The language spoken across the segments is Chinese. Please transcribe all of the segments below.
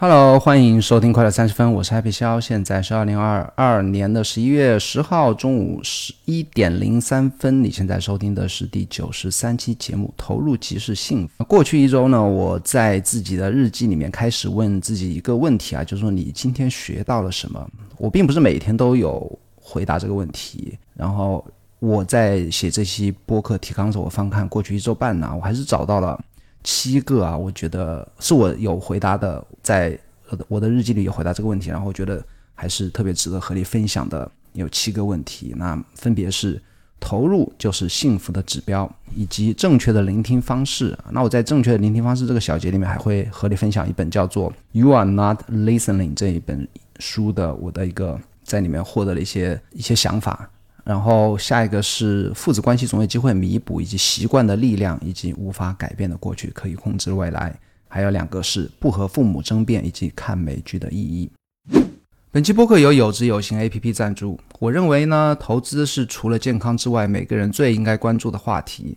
Hello，欢迎收听快乐三十分，我是 Happy 肖，现在是二零二二年的十一月十号中午十一点零三分。你现在收听的是第九十三期节目，投入即是幸福。过去一周呢，我在自己的日记里面开始问自己一个问题啊，就是说你今天学到了什么？我并不是每天都有回答这个问题，然后我在写这期播客提纲的时候，我翻看过去一周半呢，我还是找到了。七个啊，我觉得是我有回答的，在我的日记里有回答这个问题，然后我觉得还是特别值得和你分享的。有七个问题，那分别是投入就是幸福的指标，以及正确的聆听方式。那我在正确的聆听方式这个小节里面，还会和你分享一本叫做《You Are Not Listening》这一本书的我的一个在里面获得了一些一些想法。然后下一个是父子关系总有机会弥补，以及习惯的力量，以及无法改变的过去可以控制未来。还有两个是不和父母争辩，以及看美剧的意义。本期播客由有知有行 A P P 赞助。我认为呢，投资是除了健康之外，每个人最应该关注的话题。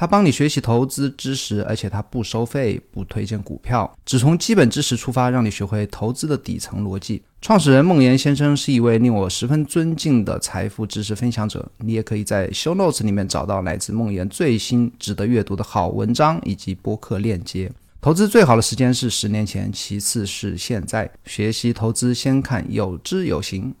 它帮你学习投资知识，而且它不收费，不推荐股票，只从基本知识出发，让你学会投资的底层逻辑。创始人孟岩先生是一位令我十分尊敬的财富知识分享者。你也可以在 Show Notes 里面找到来自孟岩最新值得阅读的好文章以及播客链接。投资最好的时间是十年前，其次是现在。学习投资先看有知有行。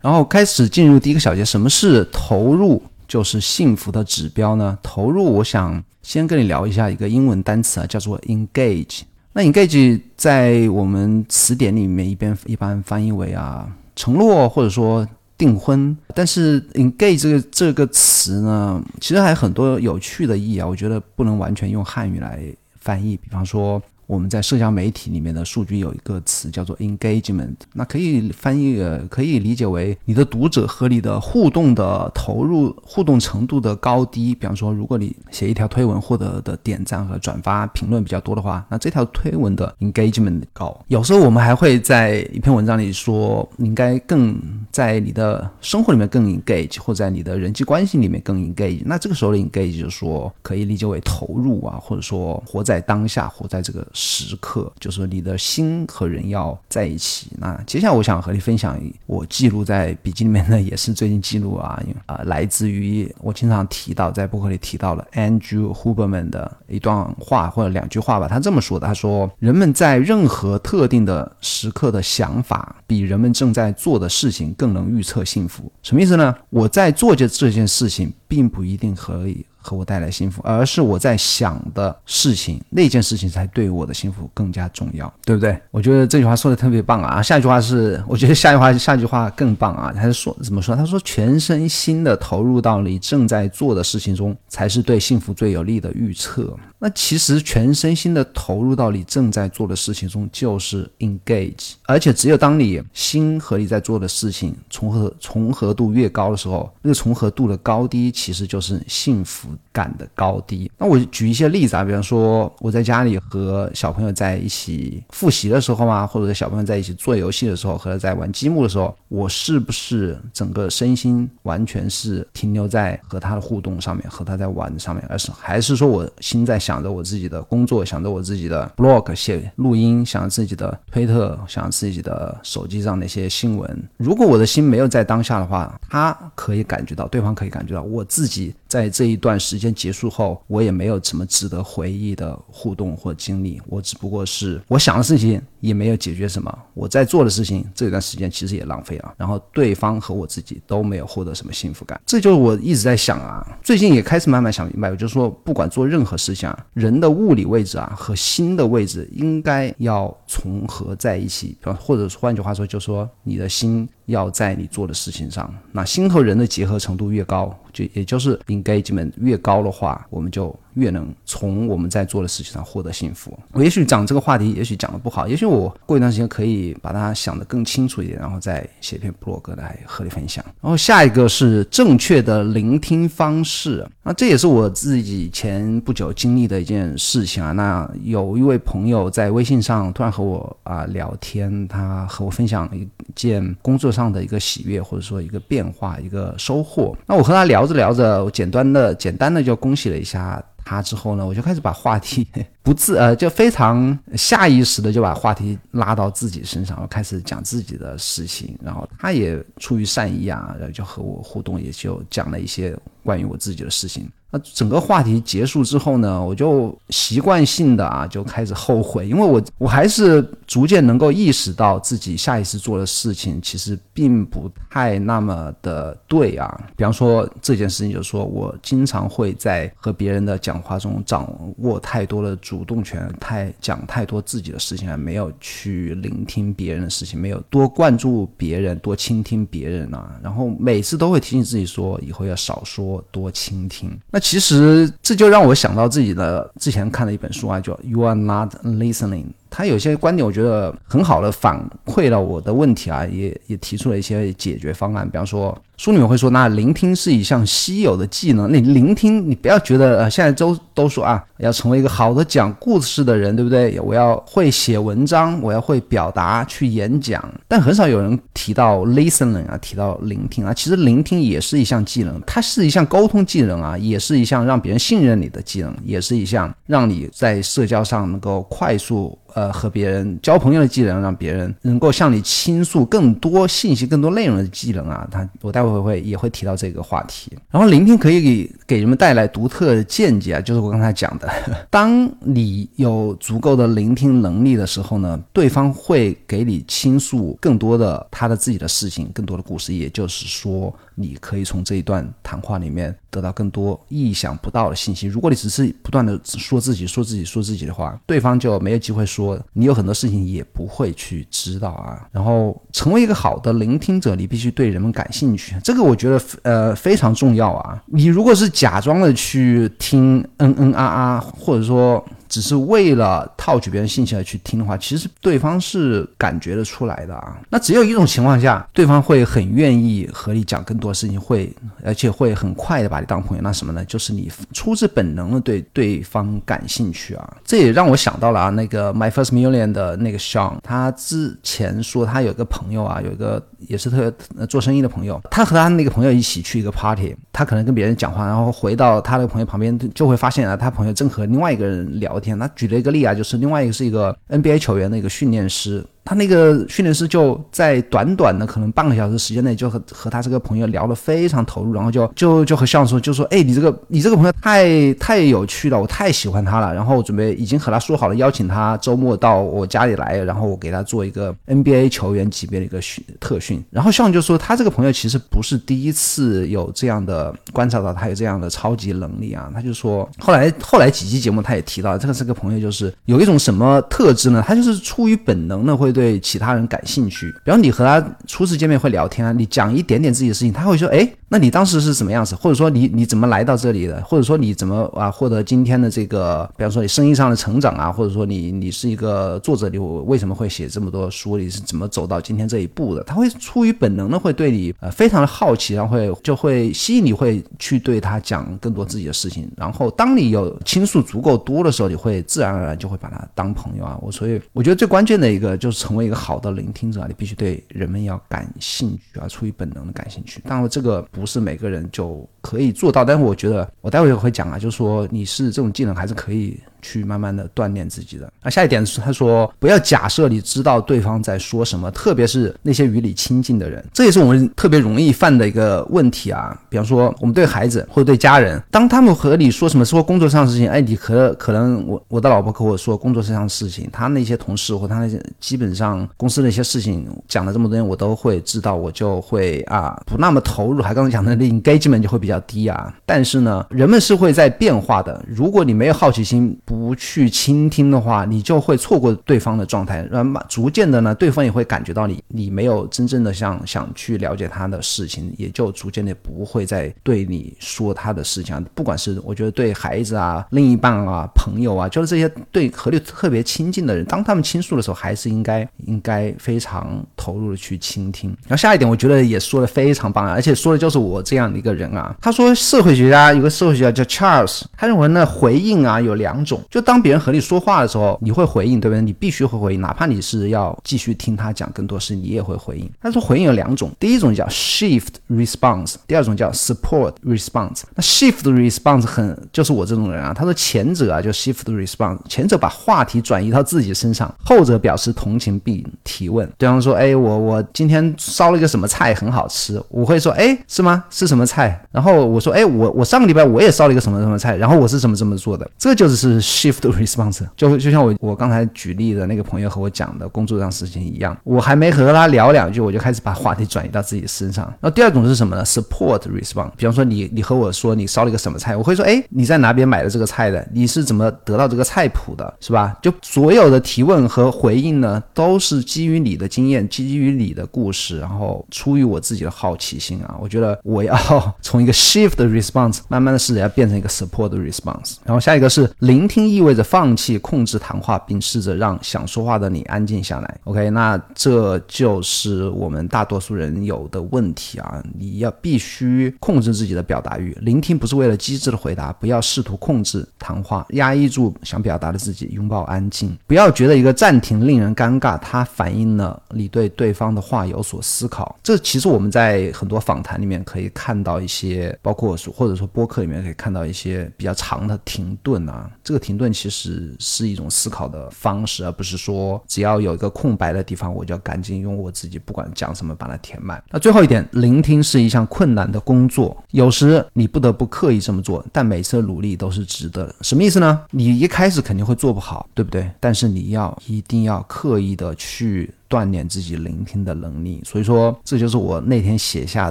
然后开始进入第一个小节，什么是投入？就是幸福的指标呢？投入，我想先跟你聊一下一个英文单词啊，叫做 engage。那 engage 在我们词典里面一边一般翻译为啊承诺或者说订婚。但是 engage 这个这个词呢，其实还有很多有趣的意义啊。我觉得不能完全用汉语来翻译，比方说。我们在社交媒体里面的数据有一个词叫做 engagement，那可以翻译呃，可以理解为你的读者和你的互动的投入、互动程度的高低。比方说，如果你写一条推文获得的点赞和转发、评论比较多的话，那这条推文的 engagement 高。有时候我们还会在一篇文章里说，你应该更在你的生活里面更 engage，或在你的人际关系里面更 engage。那这个时候的 engage 就是说可以理解为投入啊，或者说活在当下，活在这个。时刻就是你的心和人要在一起。那接下来我想和你分享我记录在笔记里面呢，也是最近记录啊啊，来自于我经常提到在博客里提到了 Andrew Huberman 的一段话或者两句话吧。他这么说的：他说，人们在任何特定的时刻的想法，比人们正在做的事情更能预测幸福。什么意思呢？我在做这这件事情，并不一定可以。和我带来幸福，而是我在想的事情，那件事情才对我的幸福更加重要，对不对？我觉得这句话说的特别棒啊！下一句话是，我觉得下一句话下一句话更棒啊！他是说怎么说？他说全身心的投入到你正在做的事情中，才是对幸福最有利的预测。那其实全身心的投入到你正在做的事情中，就是 engage。而且只有当你心和你在做的事情重合重合度越高的时候，那个重合度的高低，其实就是幸福感的高低。那我举一些例子啊，比方说我在家里和小朋友在一起复习的时候嘛，或者小朋友在一起做游戏的时候，和他在玩积木的时候，我是不是整个身心完全是停留在和他的互动上面，和他在玩上面，而是还是说我心在想。想着我自己的工作，想着我自己的 blog 写录音，想自己的推特，想自己的手机上那些新闻。如果我的心没有在当下的话，他可以感觉到，对方可以感觉到，我自己在这一段时间结束后，我也没有什么值得回忆的互动或经历。我只不过是我想的事情也没有解决什么，我在做的事情这段时间其实也浪费了。然后对方和我自己都没有获得什么幸福感。这就是我一直在想啊，最近也开始慢慢想明白，我就说不管做任何事情啊。人的物理位置啊和心的位置应该要重合在一起，或者换句话说，就说你的心要在你做的事情上。那心和人的结合程度越高，就也就是 engagement 越高的话，我们就越能从我们在做的事情上获得幸福。我也许讲这个话题，也许讲的不好，也许我过一段时间可以把它想得更清楚一点，然后再写一篇 blog 来和你分享。然后下一个是正确的聆听方式，那这也是我自己前不久经历的一件事情啊。那有一位朋友在微信上突然和我啊聊天，他和我分享一件工作上的一个喜悦，或者说一个变化、一个收获。那我和他聊着聊着，我简单的简单的就恭喜了一下。他之后呢，我就开始把话题 不自呃，就非常下意识的就把话题拉到自己身上，我开始讲自己的事情。然后他也出于善意啊，然后就和我互动，也就讲了一些关于我自己的事情。那整个话题结束之后呢，我就习惯性的啊就开始后悔，因为我我还是逐渐能够意识到自己下意识做的事情其实并不太那么的对啊。比方说这件事情，就是说我经常会在和别人的讲话中掌握太多的主动权，太讲太多自己的事情，而没有去聆听别人的事情，没有多关注别人，多倾听别人啊。然后每次都会提醒自己说，以后要少说，多倾听。那其实这就让我想到自己的之前看的一本书啊，叫《You Are Not Listening》。他有些观点，我觉得很好的反馈了我的问题啊，也也提出了一些解决方案。比方说，书里面会说，那聆听是一项稀有的技能。那聆听，你不要觉得呃，现在都都说啊，要成为一个好的讲故事的人，对不对？我要会写文章，我要会表达，去演讲。但很少有人提到 listening 啊，提到聆听啊。其实聆听也是一项技能，它是一项沟通技能啊，也是一项让别人信任你的技能，也是一项让你在社交上能够快速。呃，和别人交朋友的技能，让别人能够向你倾诉更多信息、更多内容的技能啊，他我待会会也会提到这个话题。然后，聆听可以给给人们带来独特的见解啊，就是我刚才讲的，当你有足够的聆听能力的时候呢，对方会给你倾诉更多的他的自己的事情、更多的故事，也就是说。你可以从这一段谈话里面得到更多意想不到的信息。如果你只是不断的说自己、说自己、说自己的话，对方就没有机会说。你有很多事情也不会去知道啊。然后，成为一个好的聆听者，你必须对人们感兴趣。这个我觉得呃非常重要啊。你如果是假装的去听嗯嗯啊啊，或者说。只是为了套取别人信息而去听的话，其实对方是感觉得出来的啊。那只有一种情况下，对方会很愿意和你讲更多事情，会而且会很快的把你当朋友。那什么呢？就是你出自本能的对对方感兴趣啊。这也让我想到了啊，那个 My First Million 的那个 Sean，他之前说他有个朋友啊，有一个也是特别做生意的朋友，他和他那个朋友一起去一个 party，他可能跟别人讲话，然后回到他的朋友旁边，就会发现啊，他朋友正和另外一个人聊。天，他举了一个例啊，就是另外一个是一个 NBA 球员的一个训练师。他那个训练师就在短短的可能半个小时时间内，就和和他这个朋友聊得非常投入，然后就就就和向说，就说，哎，你这个你这个朋友太太有趣了，我太喜欢他了。然后准备已经和他说好了，邀请他周末到我家里来，然后我给他做一个 NBA 球员级别的一个训特训。然后向就说，他这个朋友其实不是第一次有这样的观察到他有这样的超级能力啊。他就说，后来后来几期节目他也提到，这个这个朋友就是有一种什么特质呢？他就是出于本能的会。对其他人感兴趣，比方你和他初次见面会聊天啊，你讲一点点自己的事情，他会说，哎。那你当时是什么样子？或者说你你怎么来到这里的？或者说你怎么啊获得今天的这个，比方说你生意上的成长啊，或者说你你是一个作者，你为什么会写这么多书？你是怎么走到今天这一步的？他会出于本能的会对你呃非常的好奇，然后会就会吸引你，会去对他讲更多自己的事情。然后当你有倾诉足够多的时候，你会自然而然就会把他当朋友啊。我所以我觉得最关键的一个就是成为一个好的聆听者，你必须对人们要感兴趣啊，出于本能的感兴趣。当然这个不。不是每个人就可以做到，但是我觉得我待会会讲啊，就是说你是这种技能还是可以。去慢慢的锻炼自己的。那下一点是，他说不要假设你知道对方在说什么，特别是那些与你亲近的人，这也是我们特别容易犯的一个问题啊。比方说，我们对孩子或者对家人，当他们和你说什么说工作上的事情，哎，你可可能我我的老婆和我说工作上的事情，他那些同事或他那些基本上公司的一些事情讲了这么多年，我都会知道，我就会啊不那么投入，还刚才讲的那 engagement 就会比较低啊。但是呢，人们是会在变化的，如果你没有好奇心。不去倾听的话，你就会错过对方的状态，然后逐渐的呢，对方也会感觉到你你没有真正的想想去了解他的事情，也就逐渐的不会再对你说他的事情。不管是我觉得对孩子啊、另一半啊、朋友啊，就是这些对和你特别亲近的人，当他们倾诉的时候，还是应该应该非常投入的去倾听。然后下一点，我觉得也说的非常棒啊，而且说的就是我这样的一个人啊。他说，社会学家有个社会学家叫 Charles，他认为呢，回应啊有两种，就当别人和你说话的时候，你会回应，对不对？你必须会回应，哪怕你是要继续听他讲更多事，你也会回应。他说回应有两种，第一种叫 shift response，第二种叫 support response。那 shift response 很就是我这种人啊。他说前者啊就 shift response，前者把话题转移到自己身上，后者表示同情并提问。对方说，哎，我我今天烧了一个什么菜很好吃，我会说，哎，是吗？是什么菜？然后我说，哎，我我上个礼拜我也烧了一个什么什么菜，然后我是怎么这么做的？这就是 shift response，就就像我我刚才举例的那个朋友和我讲的工作上事情一样，我还没和他聊两句，我就开始把话题转移到自己身上。那第二种是什么呢？support response，比方说你你和我说你烧了一个什么菜，我会说，哎，你在哪边买的这个菜的？你是怎么得到这个菜谱的？是吧？就所有的提问和回应呢，都是基于你的经验，基于你的故事，然后出于我自己的好奇心啊。我觉得我要从一个 shift response 慢慢的试着要变成一个 support response。然后下一个是聆听，意味着放弃控制谈话，并试着让想说话的你安静下来。OK，那这就是我们大多数人有的问题啊。你要必须控制自己的表达欲，聆听不是为了机智的回答，不要试图控制谈话，压抑住想表达的自己，拥抱安静。不要觉得一个暂停令人尴尬，它反映了你对对方的话有所思考。这其实我们在很多访谈里面可以看到一些，包括说或者说播客里面可以看到一些比较长的停顿啊。这个停顿其实是一种思考的方式，而不是说只要有一个空白的地方，我就要赶紧用我自己不管讲什么把它填满。那最后一点，聆听是一项困难的工作，有时你不得不刻意这么做，但每次努力都是值得的。什么意思呢？你一开始肯定会做不好，对不对？但是你要一定要刻意的去。锻炼自己聆听的能力，所以说这就是我那天写下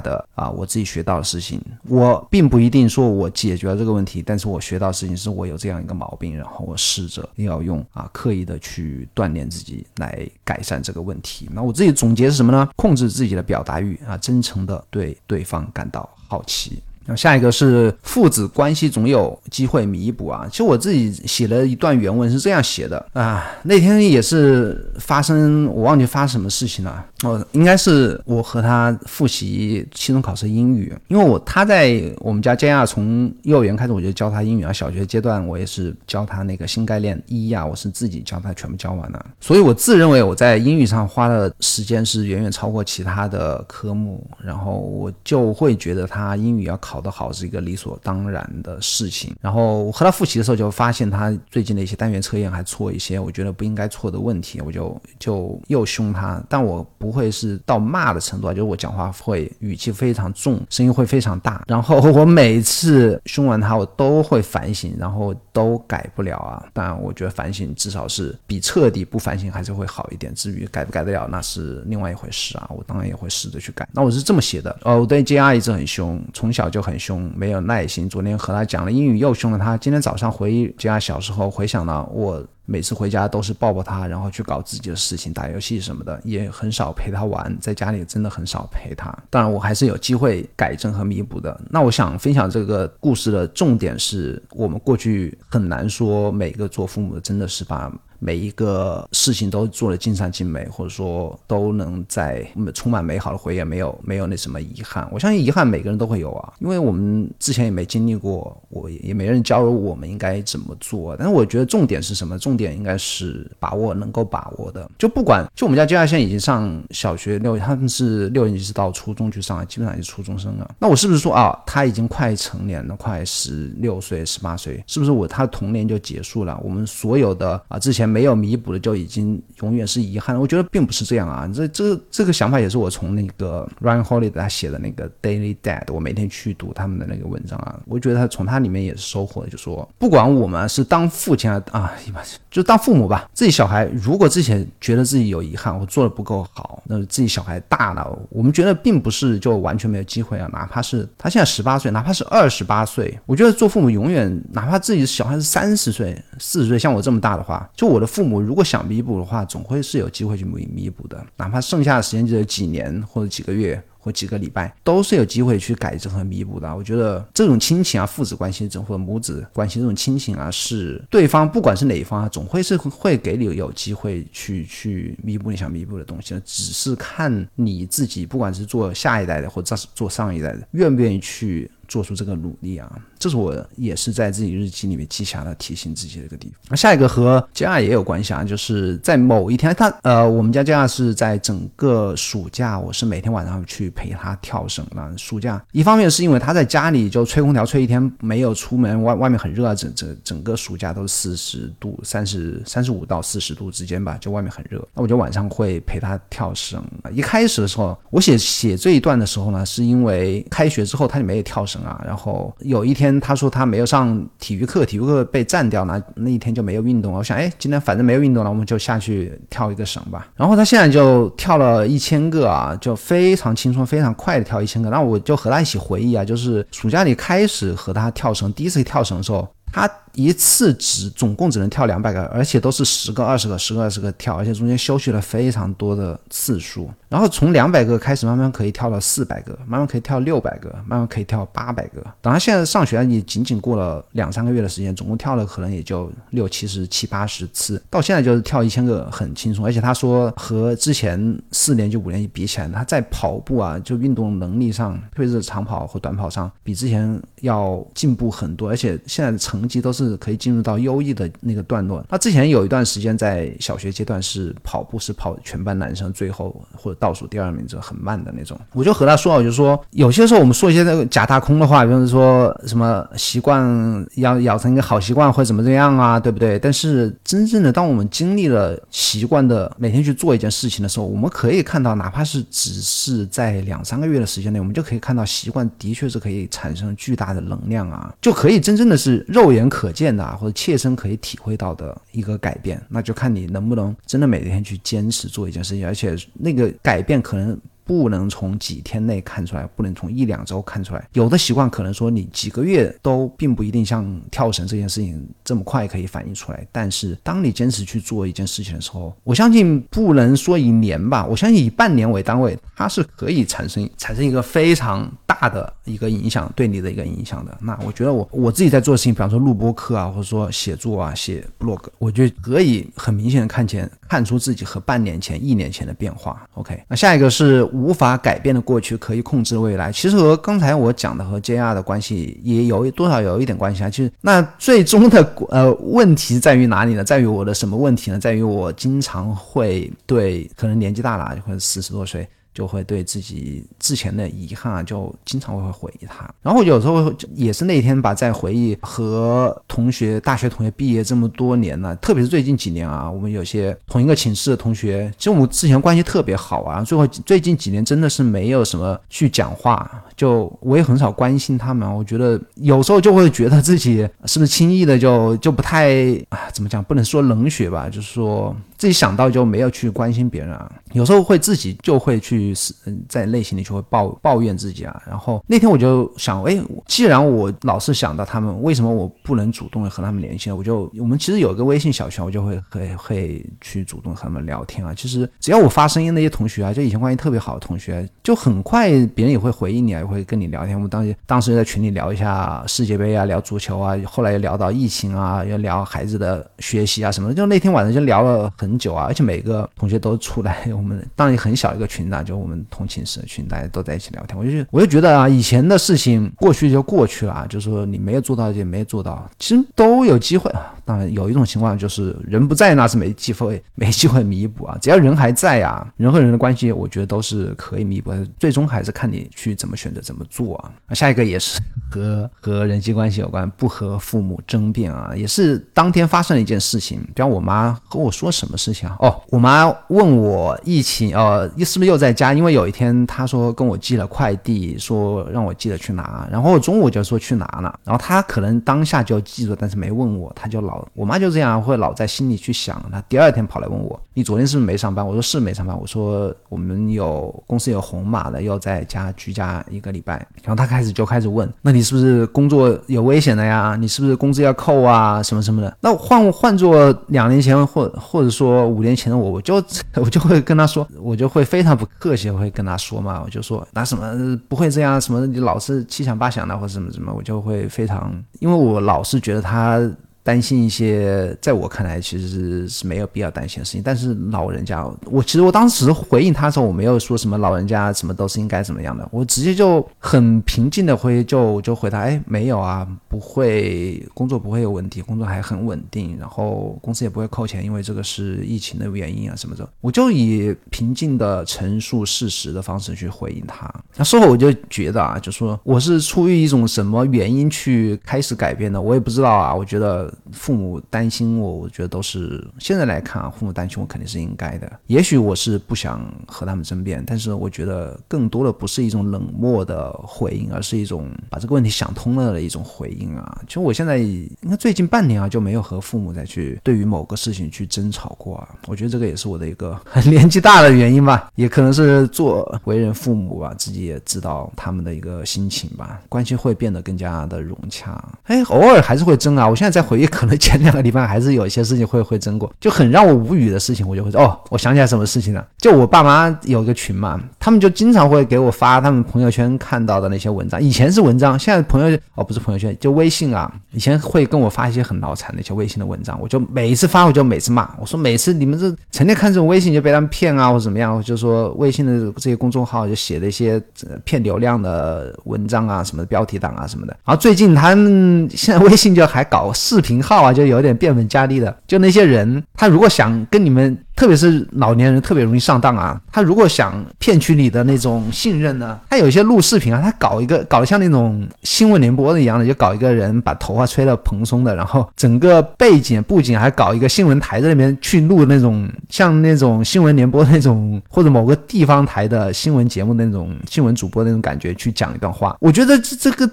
的啊，我自己学到的事情。我并不一定说我解决了这个问题，但是我学到的事情是我有这样一个毛病，然后我试着要用啊刻意的去锻炼自己来改善这个问题。那我自己总结是什么呢？控制自己的表达欲啊，真诚的对对方感到好奇。然后下一个是父子关系总有机会弥补啊。其实我自己写了一段原文是这样写的啊。那天也是发生，我忘记发什么事情了。哦，应该是我和他复习期中考试英语，因为我他在我们家加亚从幼儿园开始我就教他英语啊，小学阶段我也是教他那个新概念一呀，我是自己教他全部教完了。所以我自认为我在英语上花的时间是远远超过其他的科目，然后我就会觉得他英语要考。考得好是一个理所当然的事情。然后我和他复习的时候，就发现他最近的一些单元测验还错一些，我觉得不应该错的问题，我就就又凶他。但我不会是到骂的程度啊，就是我讲话会语气非常重，声音会非常大。然后我每次凶完他，我都会反省，然后都改不了啊。但我觉得反省至少是比彻底不反省还是会好一点。至于改不改得了，那是另外一回事啊。我当然也会试着去改。那我是这么写的哦，我对 J R 一直很凶，从小就。很凶，没有耐心。昨天和他讲了英语，又凶了他。今天早上回家，小时候回想了，我每次回家都是抱抱他，然后去搞自己的事情，打游戏什么的，也很少陪他玩，在家里真的很少陪他。当然，我还是有机会改正和弥补的。那我想分享这个故事的重点是我们过去很难说每个做父母的真的是把。每一个事情都做的尽善尽美，或者说都能在充满美好的回忆，没有没有那什么遗憾。我相信遗憾每个人都会有啊，因为我们之前也没经历过，我也也没人教我们应该怎么做。但是我觉得重点是什么？重点应该是把握能够把握的。就不管就我们家接下来现在已经上小学六，他们是六年级是到初中去上，基本上也是初中生了。那我是不是说啊，他已经快成年了，快十六岁、十八岁，是不是我他童年就结束了？我们所有的啊之前。没有弥补的就已经永远是遗憾了。我觉得并不是这样啊，这这这个想法也是我从那个 Ryan Holiday 他写的那个 Daily Dad，我每天去读他们的那个文章啊，我觉得他从他里面也是收获的，就说不管我们是当父亲啊啊，一般就当父母吧，自己小孩如果之前觉得自己有遗憾，我做的不够好，那自己小孩大了，我们觉得并不是就完全没有机会啊，哪怕是他现在十八岁，哪怕是二十八岁，我觉得做父母永远，哪怕自己小孩是三十岁、四十岁，像我这么大的话，就我的父母如果想弥补的话，总会是有机会去弥弥补的，哪怕剩下的时间就是几年或者几个月。或几个礼拜都是有机会去改正和弥补的。我觉得这种亲情啊，父子关系这种或者母子关系这种亲情啊，是对方不管是哪一方啊，总会是会给你有机会去去弥补你想弥补的东西的。只是看你自己，不管是做下一代的或者做上一代的，愿不愿意去。做出这个努力啊，这是我也是在自己日记里面记下的提醒自己的一个地方。那下一个和加亚也有关系啊，就是在某一天，他呃，我们家加亚是在整个暑假，我是每天晚上去陪他跳绳的。暑假一方面是因为他在家里就吹空调吹一天，没有出门，外外面很热啊，整整整个暑假都是四十度，三十三十五到四十度之间吧，就外面很热。那我就晚上会陪他跳绳。一开始的时候，我写写这一段的时候呢，是因为开学之后他就没有跳绳。啊，然后有一天他说他没有上体育课，体育课被占掉了，那一天就没有运动。我想，哎，今天反正没有运动了，我们就下去跳一个绳吧。然后他现在就跳了一千个啊，就非常轻松、非常快的跳一千个。那我就和他一起回忆啊，就是暑假里开始和他跳绳，第一次跳绳的时候，他。一次只总共只能跳两百个，而且都是十个、二十个、十个、二十个跳，而且中间休息了非常多的次数。然后从两百个开始，慢慢可以跳到四百个，慢慢可以跳六百个，慢慢可以跳八百个。等他现在上学，你仅仅过了两三个月的时间，总共跳了可能也就六七十、七八十次。到现在就是跳一千个很轻松，而且他说和之前四年级、五年级比起来，他在跑步啊，就运动能力上，特别是长跑和短跑上，比之前要进步很多，而且现在的成绩都是。是可以进入到优异的那个段落。他之前有一段时间在小学阶段是跑步是跑全班男生最后或者倒数第二名，就很慢的那种。我就和他说，我就说有些时候我们说一些那个假大空的话，比如说什么习惯要养成一个好习惯或者怎么怎样啊，对不对？但是真正的当我们经历了习惯的每天去做一件事情的时候，我们可以看到，哪怕是只是在两三个月的时间内，我们就可以看到习惯的确是可以产生巨大的能量啊，就可以真正的是肉眼可。见的啊或者切身可以体会到的一个改变，那就看你能不能真的每天去坚持做一件事情，而且那个改变可能。不能从几天内看出来，不能从一两周看出来。有的习惯可能说你几个月都并不一定像跳绳这件事情这么快可以反映出来。但是当你坚持去做一件事情的时候，我相信不能说以年吧，我相信以半年为单位，它是可以产生 产生一个非常大的一个影响，对你的一个影响的。那我觉得我我自己在做的事情，比方说录播课啊，或者说写作啊，写 blog，我觉得可以很明显的看见看出自己和半年前、一年前的变化。OK，那下一个是。无法改变的过去可以控制未来，其实和刚才我讲的和 JR 的关系也有多少有一点关系啊。就是那最终的呃问题在于哪里呢？在于我的什么问题呢？在于我经常会对可能年纪大了或者四十多岁。就会对自己之前的遗憾，就经常会回忆他。然后有时候也是那天吧，在回忆和同学、大学同学毕业这么多年了，特别是最近几年啊，我们有些同一个寝室的同学，其实我们之前关系特别好啊。最后最近几年真的是没有什么去讲话，就我也很少关心他们。我觉得有时候就会觉得自己是不是轻易的就就不太啊，怎么讲？不能说冷血吧，就是说。自己想到就没有去关心别人啊，有时候会自己就会去就是嗯在内心里就会抱抱怨自己啊。然后那天我就想，哎，既然我老是想到他们，为什么我不能主动的和他们联系呢？我就我们其实有一个微信小群，我就会会会去主动和他们聊天啊。其实只要我发声音，那些同学啊，就以前关系特别好的同学，就很快别人也会回应你啊，也会跟你聊天。我们当时当时在群里聊一下世界杯啊，聊足球啊，后来又聊到疫情啊，又聊孩子的学习啊什么的。就那天晚上就聊了。很久啊，而且每个同学都出来，我们当然很小一个群啊，就我们同寝室的群，大家都在一起聊天。我就我就觉得啊，以前的事情过去就过去了啊，就是说你没有做到就没有做到，其实都有机会啊。当然有一种情况就是人不在那是没机会没机会弥补啊。只要人还在啊，人和人的关系，我觉得都是可以弥补的。最终还是看你去怎么选择怎么做啊。下一个也是和和人际关系有关，不和父母争辩啊，也是当天发生的一件事情。比方我妈和我说什么事情啊？哦，我妈问我疫情呃，是不是又在家？因为有一天她说跟我寄了快递，说让我记得去拿，然后我中午就说去拿了，然后她可能当下就记住，但是没问我，她就老我妈就这样会老在心里去想。她第二天跑来问我，你昨天是不是没上班？我说是没上班。我说我们有公司有红码的，要在家居家一个礼拜。然后她开始就开始问，那你是不是工作有危险的呀？你是不是工资要扣啊？什么什么的？那换换做两年前或或者说五年前的我，我就我就会跟她说，我就会非常不客气，会跟她说嘛，我就说拿什么不会这样，什么你老是七想八想的或者什么什么，我就会非常，因为我老是觉得她。担心一些，在我看来其实是没有必要担心的事情。但是老人家，我其实我当时回应他的时候，我没有说什么老人家什么都是应该怎么样的，我直接就很平静的回就就回答，哎，没有啊，不会，工作不会有问题，工作还很稳定，然后公司也不会扣钱，因为这个是疫情的原因啊什么的，我就以平静的陈述事实的方式去回应他。那事后我就觉得啊，就说我是出于一种什么原因去开始改变的，我也不知道啊，我觉得。父母担心我，我觉得都是现在来看啊，父母担心我肯定是应该的。也许我是不想和他们争辩，但是我觉得更多的不是一种冷漠的回应，而是一种把这个问题想通了的一种回应啊。其实我现在应该最近半年啊就没有和父母再去对于某个事情去争吵过啊。我觉得这个也是我的一个年纪大的原因吧，也可能是做为人父母吧，自己也知道他们的一个心情吧，关系会变得更加的融洽。哎，偶尔还是会争啊。我现在在回忆。可能前两个礼拜还是有一些事情会会争过，就很让我无语的事情，我就会说哦，我想起来什么事情了。就我爸妈有个群嘛，他们就经常会给我发他们朋友圈看到的那些文章。以前是文章，现在朋友哦不是朋友圈，就微信啊。以前会跟我发一些很脑残的一些微信的文章，我就每一次发我就每次骂，我说每次你们这成天看这种微信就被他们骗啊，或者怎么样，就说微信的这些公众号就写的一些骗流量的文章啊，什么标题党啊什么的。然后最近他们现在微信就还搞视频。号啊，就有点变本加厉的。就那些人，他如果想跟你们，特别是老年人，特别容易上当啊。他如果想骗取你的那种信任呢，他有些录视频啊，他搞一个搞得像那种新闻联播的一样的，就搞一个人把头发吹得蓬松的，然后整个背景布景还搞一个新闻台在那边去录那种像那种新闻联播那种或者某个地方台的新闻节目那种新闻主播那种感觉去讲一段话。我觉得这这个。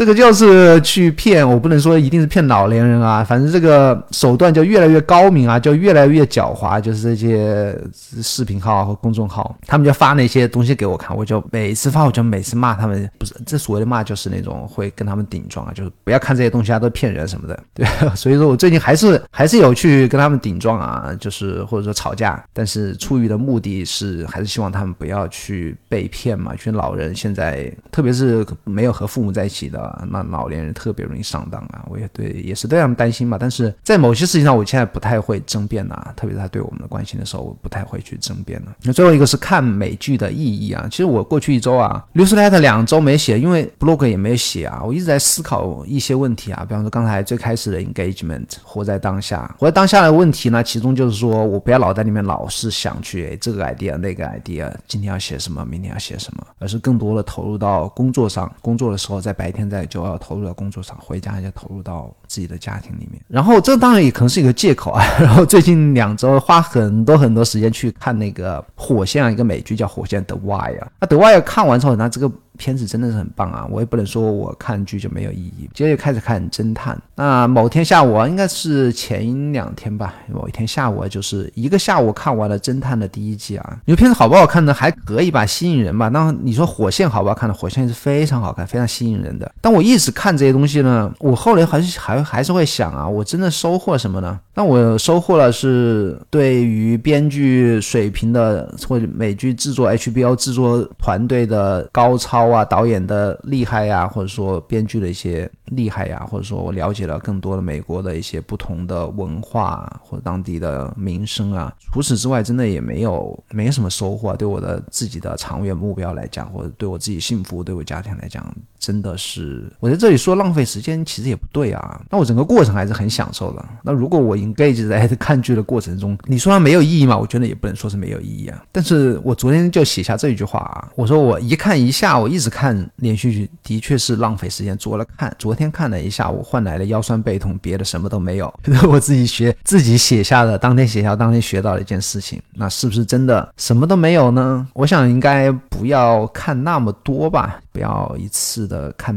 这个就是去骗，我不能说一定是骗老年人啊，反正这个手段就越来越高明啊，就越来越狡猾。就是这些视频号和公众号，他们就发那些东西给我看，我就每次发，我就每次骂他们。不是，这所谓的骂就是那种会跟他们顶撞啊，就是不要看这些东西啊，都骗人什么的。对，所以说我最近还是还是有去跟他们顶撞啊，就是或者说吵架，但是出于的目的是还是希望他们不要去被骗嘛。因为老人现在特别是没有和父母在一起的。啊，那老年人特别容易上当啊！我也对，也是对他们担心嘛。但是在某些事情上，我现在不太会争辩呐，特别是他对我们的关心的时候，我不太会去争辩了。那最后一个是看美剧的意义啊。其实我过去一周啊，newsletter 两周没写，因为 blog 也没写啊。我一直在思考一些问题啊，比方说刚才最开始的 engagement，活在当下，活在当下的问题呢，其中就是说我不要老在里面老是想去这个 idea 那个 idea，今天要写什么，明天要写什么，而是更多的投入到工作上。工作的时候在白天。在就要投入到工作上，回家要投入到自己的家庭里面。然后这当然也可能是一个借口啊。然后最近两周花很多很多时间去看那个《火线》啊一个美剧叫《火线》The Wire。那 The Wire 看完之后，那这个。片子真的是很棒啊！我也不能说我看剧就没有意义。接着开始看侦探。那某天下午啊，应该是前两天吧。某一天下午啊，就是一个下午看完了侦探的第一季啊。你说片子好不好看呢？还可以吧，吸引人吧。那你说火线好不好看呢？火线是非常好看，非常吸引人的。但我一直看这些东西呢，我后来还是还还是会想啊，我真的收获什么呢？那我收获了是对于编剧水平的或者美剧制作 HBO 制作团队的高超。啊、导演的厉害呀，或者说编剧的一些厉害呀，或者说我了解了更多的美国的一些不同的文化或者当地的民生啊。除此之外，真的也没有没什么收获。对我的自己的长远目标来讲，或者对我自己幸福、对我家庭来讲，真的是我在这里说浪费时间，其实也不对啊。那我整个过程还是很享受的。那如果我 engage 在 看剧的过程中，你说它没有意义吗？我觉得也不能说是没有意义啊。但是我昨天就写下这句话啊，我说我一看一下，我一直看连续剧，的确是浪费时间。做了看，昨天看了一下午，换来了腰酸背痛，别的什么都没有。我自己学自己写下的，当天写下，当天学到的一件事情，那是不是真的什么都没有呢？我想应该不要看那么多吧，不要一次的看。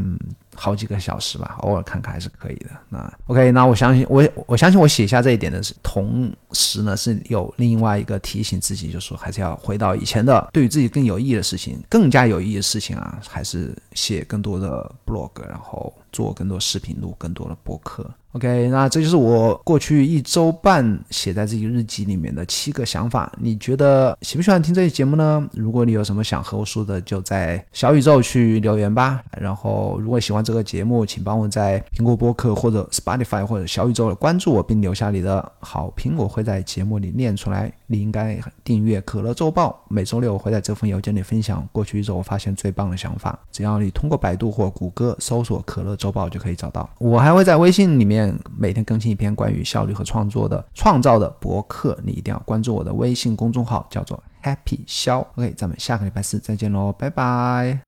好几个小时吧，偶尔看看还是可以的。那 OK，那我相信我，我相信我写下这一点的是，同时呢是有另外一个提醒自己，就是说还是要回到以前的，对于自己更有意义的事情，更加有意义的事情啊，还是写更多的 blog，然后做更多视频，录更多的播客。OK，那这就是我过去一周半写在自己日记里面的七个想法。你觉得喜不喜欢听这期节目呢？如果你有什么想和我说的，就在小宇宙去留言吧。然后，如果喜欢这个节目，请帮我在苹果播客或者 Spotify 或者小宇宙关注我，并留下你的好评，我会在节目里念出来。你应该订阅可乐周报，每周六我会在这封邮件里分享过去一周我发现最棒的想法。只要你通过百度或谷歌搜索“可乐周报”就可以找到。我还会在微信里面。每天更新一篇关于效率和创作的创造的博客，你一定要关注我的微信公众号，叫做 Happy 肖。OK，咱们下个礼拜四再见喽，拜拜。